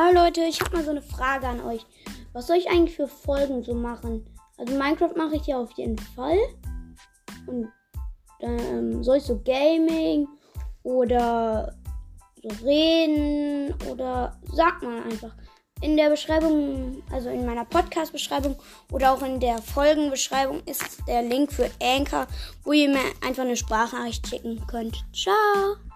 Hallo Leute, ich habe mal so eine Frage an euch. Was soll ich eigentlich für Folgen so machen? Also Minecraft mache ich ja auf jeden Fall. Und ähm, soll ich so Gaming oder so reden oder sagt mal einfach. In der Beschreibung, also in meiner Podcast-Beschreibung oder auch in der Folgenbeschreibung ist der Link für Anchor, wo ihr mir einfach eine Sprachnachricht schicken könnt. Ciao!